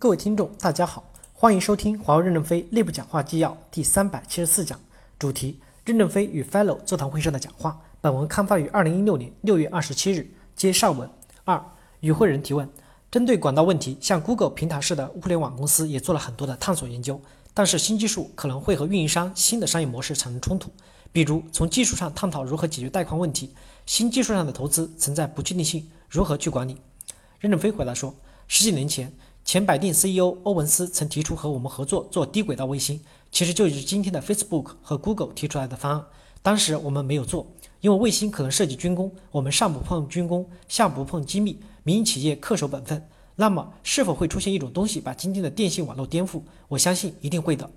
各位听众，大家好，欢迎收听华为任正非内部讲话纪要第三百七十四讲，主题：任正非与 Fellow 座谈会上的讲话。本文刊发于二零一六年六月二十七日。接上文二，与会人提问：针对管道问题，像 Google 平台式的互联网公司也做了很多的探索研究，但是新技术可能会和运营商新的商业模式产生冲突，比如从技术上探讨如何解决带宽问题，新技术上的投资存在不确定性，如何去管理？任正非回答说：十几年前。前百定 CEO 欧文斯曾提出和我们合作做低轨道卫星，其实就是今天的 Facebook 和 Google 提出来的方案。当时我们没有做，因为卫星可能涉及军工，我们上不碰军工，下不碰机密，民营企业恪守本分。那么是否会出现一种东西把今天的电信网络颠覆？我相信一定会的。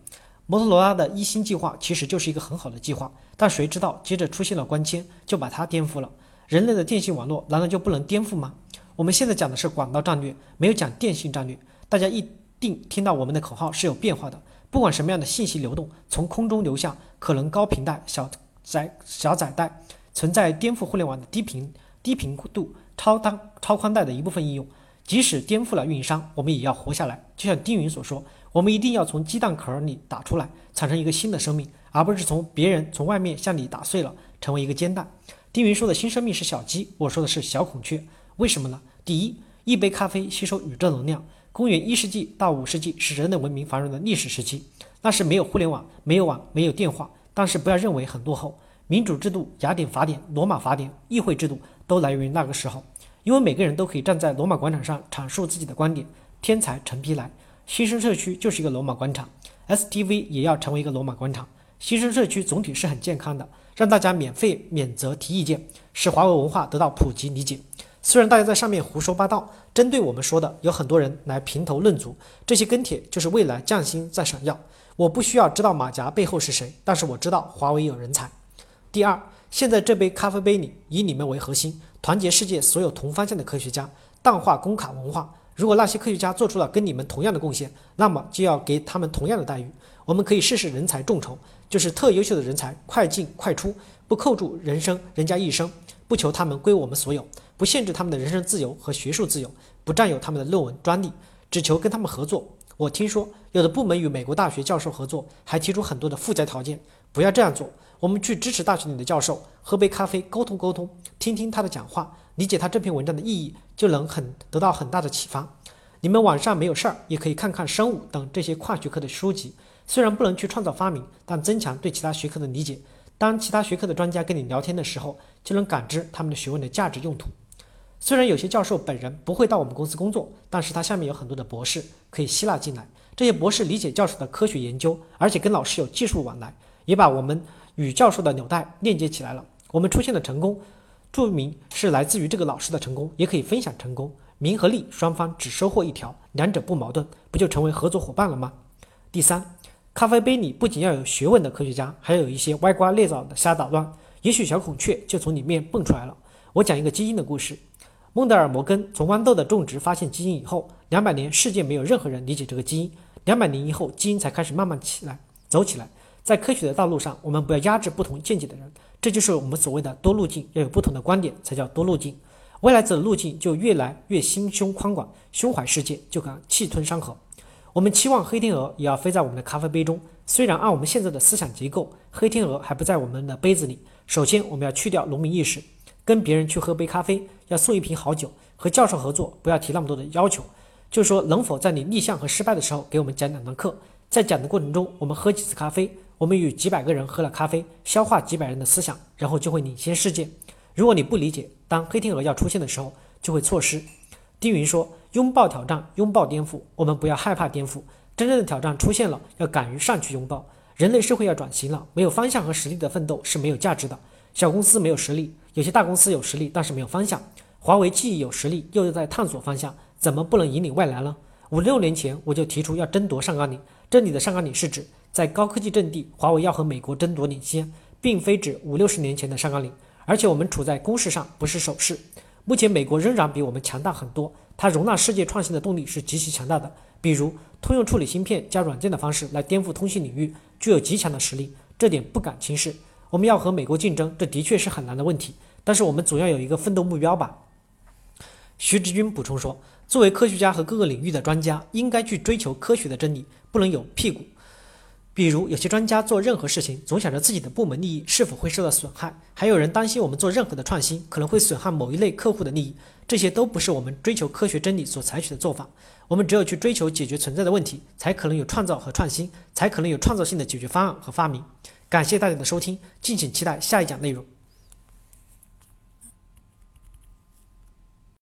摩托罗拉的一星计划其实就是一个很好的计划，但谁知道接着出现了光纤，就把它颠覆了。人类的电信网络难道就不能颠覆吗？我们现在讲的是广告战略，没有讲电信战略。大家一定听到我们的口号是有变化的，不管什么样的信息流动，从空中流向可能高频带、小窄小窄带，存在颠覆互联网的低频低频度超单超宽带的一部分应用。即使颠覆了运营商，我们也要活下来。就像丁云所说，我们一定要从鸡蛋壳里打出来，产生一个新的生命，而不是从别人从外面向里打碎了，成为一个煎蛋。丁云说的新生命是小鸡，我说的是小孔雀。为什么呢？第一，一杯咖啡吸收宇宙能量。公元一世纪到五世纪是人类文明繁荣的历史时期，那是没有互联网，没有网，没有电话。但是不要认为很落后。民主制度、雅典法典、罗马法典、议会制度都来源于那个时候，因为每个人都可以站在罗马广场上阐述自己的观点。天才成批来，新生社区就是一个罗马广场，STV 也要成为一个罗马广场。新生社区总体是很健康的，让大家免费免责提意见，使华为文化得到普及理解。虽然大家在上面胡说八道，针对我们说的有很多人来评头论足，这些跟帖就是未来匠心在闪耀。我不需要知道马甲背后是谁，但是我知道华为有人才。第二，现在这杯咖啡杯里以你们为核心，团结世界所有同方向的科学家，淡化工卡文化。如果那些科学家做出了跟你们同样的贡献，那么就要给他们同样的待遇。我们可以试试人才众筹，就是特优秀的人才快进快出，不扣住人生人家一生，不求他们归我们所有。不限制他们的人身自由和学术自由，不占有他们的论文专利，只求跟他们合作。我听说有的部门与美国大学教授合作，还提出很多的附加条件。不要这样做，我们去支持大学里的教授，喝杯咖啡，沟通沟通，听听他的讲话，理解他这篇文章的意义，就能很得到很大的启发。你们晚上没有事儿，也可以看看生物等这些跨学科的书籍，虽然不能去创造发明，但增强对其他学科的理解。当其他学科的专家跟你聊天的时候，就能感知他们的学问的价值用途。虽然有些教授本人不会到我们公司工作，但是他下面有很多的博士可以吸纳进来。这些博士理解教授的科学研究，而且跟老师有技术往来，也把我们与教授的纽带链接起来了。我们出现的成功，注明是来自于这个老师的成功，也可以分享成功，名和利双方只收获一条，两者不矛盾，不就成为合作伙伴了吗？第三，咖啡杯里不仅要有学问的科学家，还有一些歪瓜裂枣的瞎捣乱，也许小孔雀就从里面蹦出来了。我讲一个基因的故事。孟德尔摩根从豌豆的种植发现基因以后，两百年世界没有任何人理解这个基因。两百年以后，基因才开始慢慢起来，走起来。在科学的道路上，我们不要压制不同见解的人，这就是我们所谓的多路径。要有不同的观点，才叫多路径。未来走的路径就越来越心胸宽广，胸怀世界，就敢气吞山河。我们期望黑天鹅也要飞在我们的咖啡杯中。虽然按我们现在的思想结构，黑天鹅还不在我们的杯子里。首先，我们要去掉农民意识。跟别人去喝杯咖啡，要送一瓶好酒。和教授合作，不要提那么多的要求，就是说能否在你立项和失败的时候给我们讲两堂课。在讲的过程中，我们喝几次咖啡，我们与几百个人喝了咖啡，消化几百人的思想，然后就会领先世界。如果你不理解，当黑天鹅要出现的时候，就会错失。丁云说：“拥抱挑战，拥抱颠覆。我们不要害怕颠覆，真正的挑战出现了，要敢于上去拥抱。人类社会要转型了，没有方向和实力的奋斗是没有价值的。小公司没有实力。”有些大公司有实力，但是没有方向。华为既有实力，又在探索方向，怎么不能引领未来呢？五六年前我就提出要争夺上纲领，这里的上纲领是指在高科技阵地，华为要和美国争夺领先，并非指五六十年前的上甘岭。而且我们处在攻势上，不是守势。目前美国仍然比我们强大很多，它容纳世界创新的动力是极其强大的。比如通用处理芯片加软件的方式来颠覆通信领域，具有极强的实力，这点不敢轻视。我们要和美国竞争，这的确是很难的问题，但是我们总要有一个奋斗目标吧。徐志军补充说：“作为科学家和各个领域的专家，应该去追求科学的真理，不能有屁股。比如，有些专家做任何事情总想着自己的部门利益是否会受到损害，还有人担心我们做任何的创新可能会损害某一类客户的利益，这些都不是我们追求科学真理所采取的做法。我们只有去追求解决存在的问题，才可能有创造和创新，才可能有创造性的解决方案和发明。感谢大家的收听，敬请期待下一讲内容。